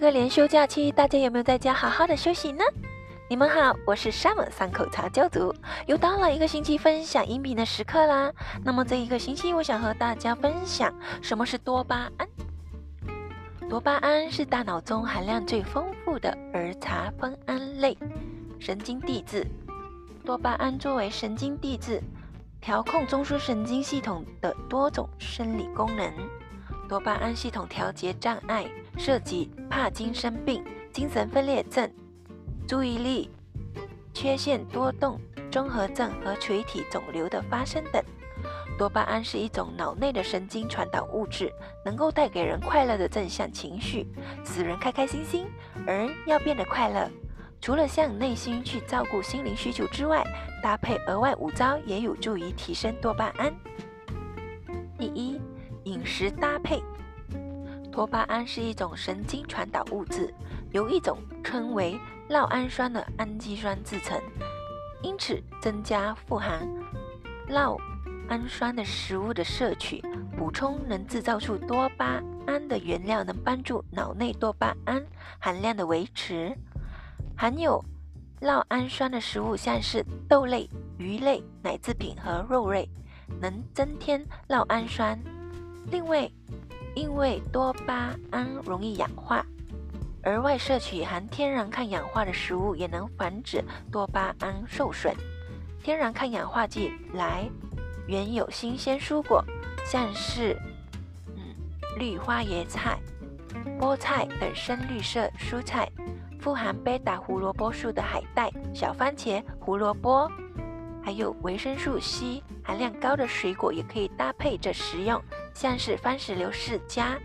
这个连休假期，大家有没有在家好好的休息呢？你们好，我是 Sam 三口茶教主，又到了一个星期分享音频的时刻啦。那么这一个星期，我想和大家分享什么是多巴胺。多巴胺是大脑中含量最丰富的儿茶酚胺类神经递质。多巴胺作为神经递质，调控中枢神经系统的多种生理功能。多巴胺系统调节障碍涉及帕金森病、精神分裂症。注意力缺陷多动综合症和垂体肿瘤的发生等。多巴胺是一种脑内的神经传导物质，能够带给人快乐的正向情绪，使人开开心心。而要变得快乐，除了向内心去照顾心灵需求之外，搭配额外五招也有助于提升多巴胺。第一，饮食搭配。多巴胺是一种神经传导物质，由一种称为酪氨酸的氨基酸制成，因此增加富含酪氨酸的食物的摄取，补充能制造出多巴胺的原料，能帮助脑内多巴胺含量的维持。含有酪氨酸的食物，像是豆类、鱼类、奶制品和肉类，能增添酪氨酸。另外，因为多巴胺容易氧化，额外摄取含天然抗氧化的食物也能防止多巴胺受损。天然抗氧化剂来源有新鲜蔬果，像是嗯绿花椰菜、菠菜等深绿色蔬菜，富含贝塔胡萝卜素的海带、小番茄、胡萝卜，还有维生素 C 含量高的水果也可以搭配着食用。像是番石榴、释迦、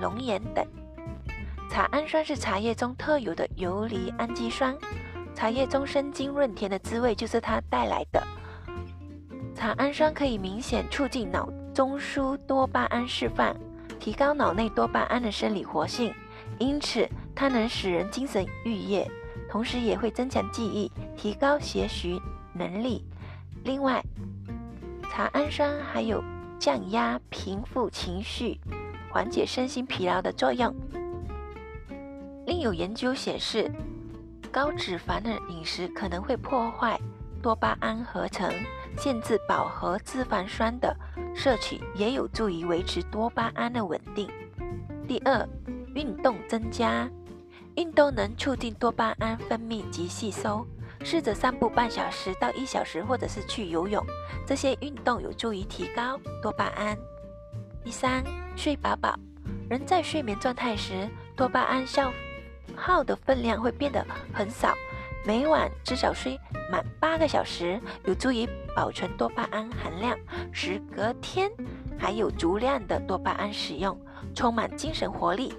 龙眼等。茶氨酸是茶叶中特有的游离氨基酸，茶叶中生津润甜的滋味就是它带来的。茶氨酸可以明显促进脑中枢多巴胺释放，提高脑内多巴胺的生理活性，因此它能使人精神愉悦，同时也会增强记忆，提高学习能力。另外，茶氨酸还有。降压、平复情绪、缓解身心疲劳的作用。另有研究显示，高脂肪的饮食可能会破坏多巴胺合成，限制饱和脂肪酸的摄取，也有助于维持多巴胺的稳定。第二，运动增加，运动能促进多巴胺分泌及吸收。试着散步半小时到一小时，或者是去游泳，这些运动有助于提高多巴胺。第三，睡饱饱。人在睡眠状态时，多巴胺消耗的分量会变得很少，每晚至少睡满八个小时，有助于保存多巴胺含量，使隔天还有足量的多巴胺使用，充满精神活力。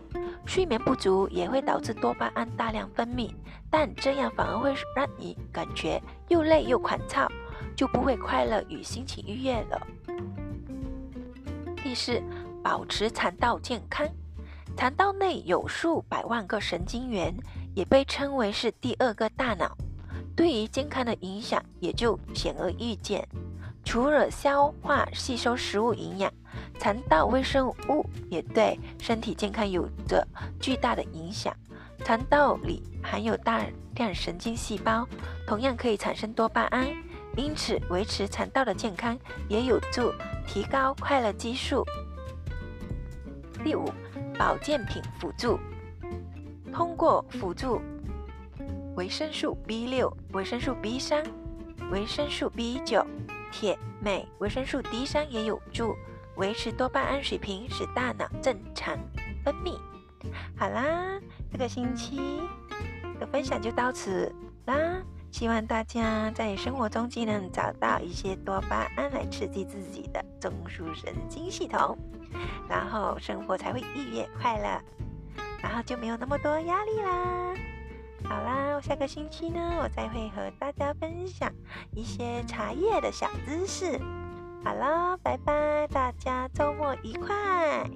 睡眠不足也会导致多巴胺大量分泌，但这样反而会让你感觉又累又狂躁，就不会快乐与心情愉悦了。第四，保持肠道健康。肠道内有数百万个神经元，也被称为是第二个大脑，对于健康的影响也就显而易见。除了消化吸收食物营养。肠道微生物也对身体健康有着巨大的影响。肠道里含有大量神经细胞，同样可以产生多巴胺，因此维持肠道的健康也有助提高快乐激素。第五，保健品辅助，通过辅助维生素 B 六、维生素 B 三、维生素 B 九、铁、镁、维生素 D 三也有助。维持多巴胺水平，使大脑正常分泌。好啦，这个星期的分享就到此啦。希望大家在生活中既能找到一些多巴胺来刺激自己的中枢神经系统，然后生活才会愉悦快乐，然后就没有那么多压力啦。好啦，下个星期呢，我再会和大家分享一些茶叶的小知识。好啦，拜拜，大家周末愉快。